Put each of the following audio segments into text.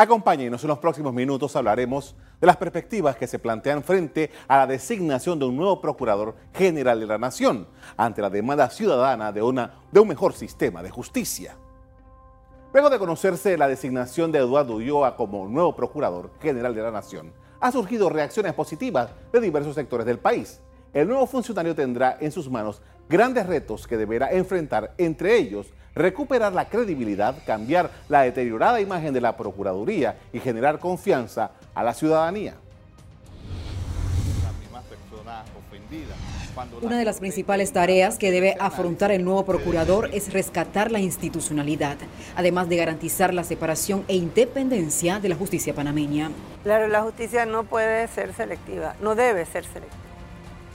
Acompáñenos en los próximos minutos, hablaremos de las perspectivas que se plantean frente a la designación de un nuevo Procurador General de la Nación ante la demanda ciudadana de, una, de un mejor sistema de justicia. Luego de conocerse la designación de Eduardo Ulloa como nuevo Procurador General de la Nación, ha surgido reacciones positivas de diversos sectores del país. El nuevo funcionario tendrá en sus manos grandes retos que deberá enfrentar, entre ellos recuperar la credibilidad, cambiar la deteriorada imagen de la Procuraduría y generar confianza a la ciudadanía. Una de las principales tareas que debe afrontar el nuevo procurador es rescatar la institucionalidad, además de garantizar la separación e independencia de la justicia panameña. Claro, la justicia no puede ser selectiva, no debe ser selectiva.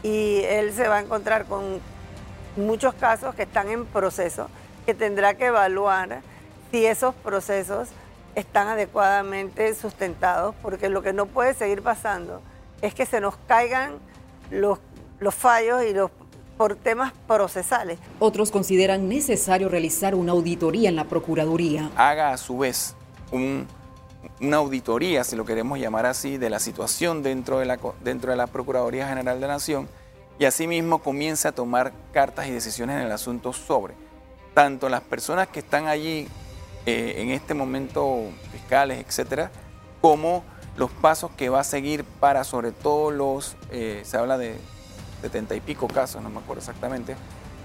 Y él se va a encontrar con muchos casos que están en proceso que tendrá que evaluar si esos procesos están adecuadamente sustentados, porque lo que no puede seguir pasando es que se nos caigan los, los fallos y los por temas procesales. Otros consideran necesario realizar una auditoría en la Procuraduría. Haga a su vez una auditoría, si lo queremos llamar así, de la situación dentro de la, dentro de la Procuraduría General de la Nación y asimismo comience a tomar cartas y decisiones en el asunto sobre tanto las personas que están allí eh, en este momento, fiscales, etcétera, como los pasos que va a seguir para sobre todo los, eh, se habla de setenta y pico casos, no me acuerdo exactamente,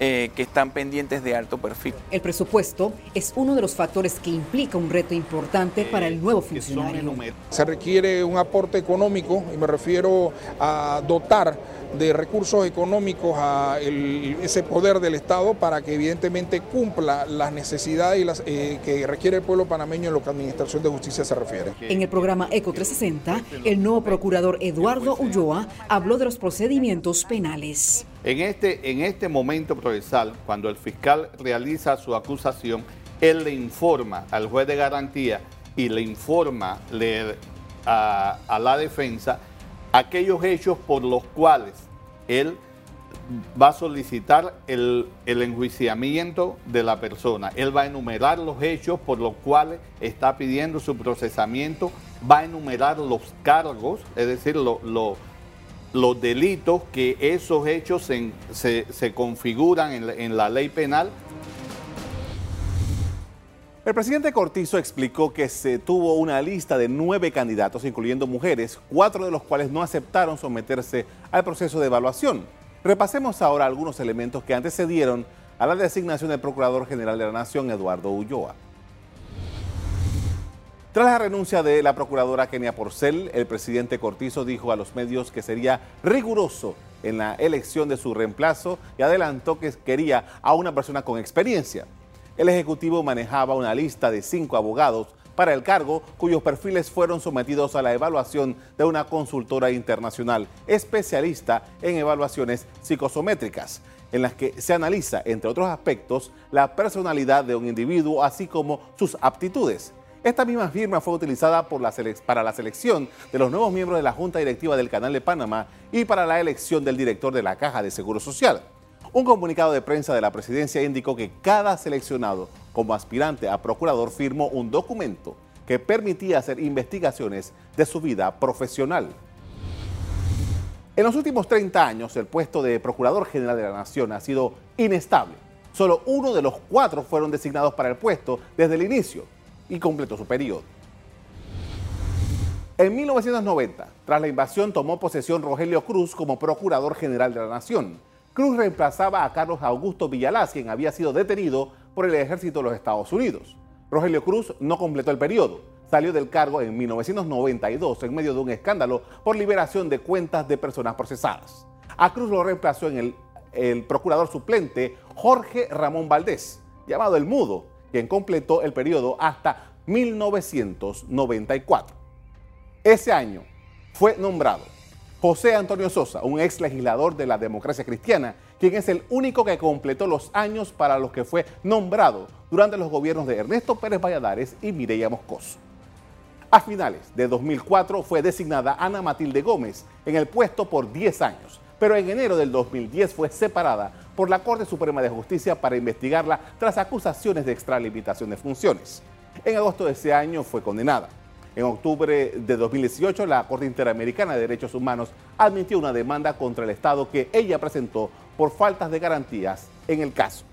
eh, que están pendientes de alto perfil. El presupuesto es uno de los factores que implica un reto importante para el nuevo funcionario. Se requiere un aporte económico y me refiero a dotar de recursos económicos a ese poder del Estado para que evidentemente cumpla las necesidades y las, eh, que requiere el pueblo panameño en lo que a Administración de Justicia se refiere. En el programa ECO 360, el nuevo procurador Eduardo Ulloa habló de los procedimientos penales. En este, en este momento procesal, cuando el fiscal realiza su acusación, él le informa al juez de garantía y le informa a, a la defensa aquellos hechos por los cuales él va a solicitar el, enjuiciamiento de la persona. Él va a enumerar los hechos por los cuales está pidiendo su procesamiento, va a enumerar los cargos, es decir, los delitos que esos hechos se, configuran en la ley penal el presidente Cortizo explicó que se tuvo una lista de nueve candidatos, incluyendo mujeres, cuatro de los cuales no aceptaron someterse al proceso de evaluación. Repasemos ahora algunos elementos que antecedieron a la designación del Procurador General de la Nación, Eduardo Ulloa. Tras la renuncia de la procuradora Kenia Porcel, el presidente Cortizo dijo a los medios que sería riguroso en la elección de su reemplazo y adelantó que quería a una persona con experiencia el Ejecutivo manejaba una lista de cinco abogados para el cargo cuyos perfiles fueron sometidos a la evaluación de una consultora internacional especialista en evaluaciones psicosométricas, en las que se analiza, entre otros aspectos, la personalidad de un individuo, así como sus aptitudes. Esta misma firma fue utilizada para la selección de los nuevos miembros de la Junta Directiva del Canal de Panamá y para la elección del director de la Caja de Seguro Social. Un comunicado de prensa de la presidencia indicó que cada seleccionado como aspirante a procurador firmó un documento que permitía hacer investigaciones de su vida profesional. En los últimos 30 años, el puesto de Procurador General de la Nación ha sido inestable. Solo uno de los cuatro fueron designados para el puesto desde el inicio y completó su periodo. En 1990, tras la invasión, tomó posesión Rogelio Cruz como Procurador General de la Nación. Cruz reemplazaba a Carlos Augusto Villalaz, quien había sido detenido por el ejército de los Estados Unidos. Rogelio Cruz no completó el periodo. Salió del cargo en 1992 en medio de un escándalo por liberación de cuentas de personas procesadas. A Cruz lo reemplazó en el, el procurador suplente Jorge Ramón Valdés, llamado El Mudo, quien completó el periodo hasta 1994. Ese año fue nombrado José Antonio Sosa, un ex legislador de la democracia cristiana, quien es el único que completó los años para los que fue nombrado durante los gobiernos de Ernesto Pérez Valladares y Mireya Moscoso. A finales de 2004 fue designada Ana Matilde Gómez en el puesto por 10 años, pero en enero del 2010 fue separada por la Corte Suprema de Justicia para investigarla tras acusaciones de extralimitación de funciones. En agosto de ese año fue condenada. En octubre de 2018, la Corte Interamericana de Derechos Humanos admitió una demanda contra el Estado que ella presentó por faltas de garantías en el caso.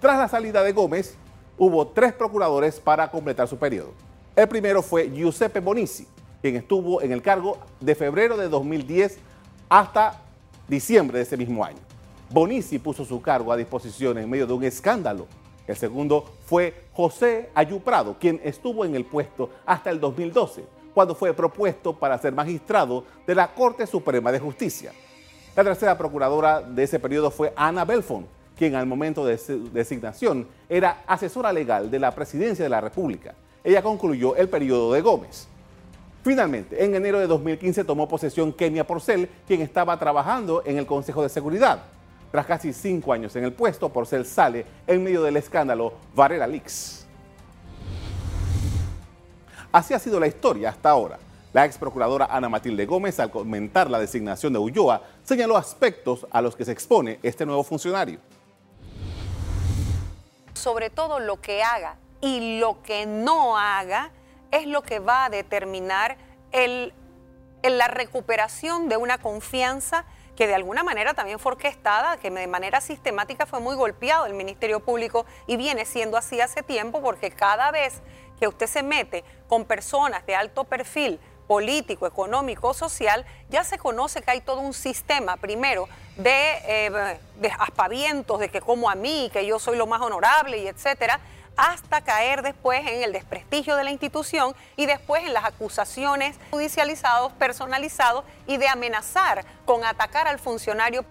Tras la salida de Gómez, hubo tres procuradores para completar su periodo. El primero fue Giuseppe Bonici, quien estuvo en el cargo de febrero de 2010 hasta diciembre de ese mismo año. Bonici puso su cargo a disposición en medio de un escándalo. El segundo fue José Ayuprado, quien estuvo en el puesto hasta el 2012, cuando fue propuesto para ser magistrado de la Corte Suprema de Justicia. La tercera procuradora de ese periodo fue Ana Belfont, quien al momento de su designación era asesora legal de la Presidencia de la República. Ella concluyó el periodo de Gómez. Finalmente, en enero de 2015 tomó posesión Kenia Porcel, quien estaba trabajando en el Consejo de Seguridad. Tras casi cinco años en el puesto, Porcel sale en medio del escándalo Varela Leaks. Así ha sido la historia hasta ahora. La ex procuradora Ana Matilde Gómez, al comentar la designación de Ulloa, señaló aspectos a los que se expone este nuevo funcionario. Sobre todo lo que haga y lo que no haga es lo que va a determinar el, la recuperación de una confianza que de alguna manera también fue orquestada, que de manera sistemática fue muy golpeado el Ministerio Público y viene siendo así hace tiempo porque cada vez que usted se mete con personas de alto perfil político, económico, social, ya se conoce que hay todo un sistema, primero, de, eh, de aspavientos, de que como a mí, que yo soy lo más honorable y etcétera, hasta caer después en el desprestigio de la institución y después en las acusaciones judicializados, personalizados y de amenazar con atacar al funcionario.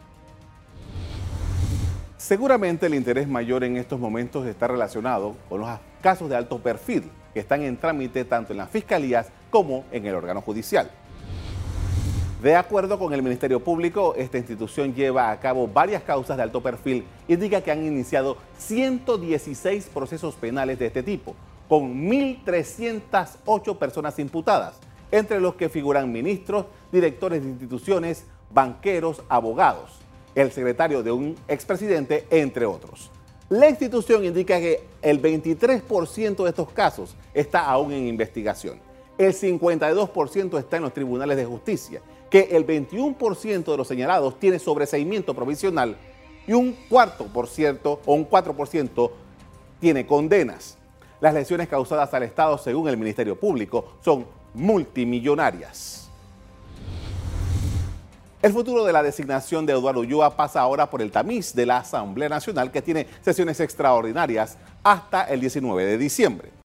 Seguramente el interés mayor en estos momentos está relacionado con los casos de alto perfil que están en trámite tanto en las fiscalías como en el órgano judicial. De acuerdo con el Ministerio Público, esta institución lleva a cabo varias causas de alto perfil y indica que han iniciado 116 procesos penales de este tipo, con 1.308 personas imputadas, entre los que figuran ministros, directores de instituciones, banqueros, abogados, el secretario de un expresidente, entre otros. La institución indica que el 23% de estos casos está aún en investigación. El 52% está en los tribunales de justicia que el 21% de los señalados tiene sobreseimiento provisional y un cuarto por ciento o un 4% tiene condenas. Las lesiones causadas al Estado, según el Ministerio Público, son multimillonarias. El futuro de la designación de Eduardo Ulloa pasa ahora por el tamiz de la Asamblea Nacional que tiene sesiones extraordinarias hasta el 19 de diciembre.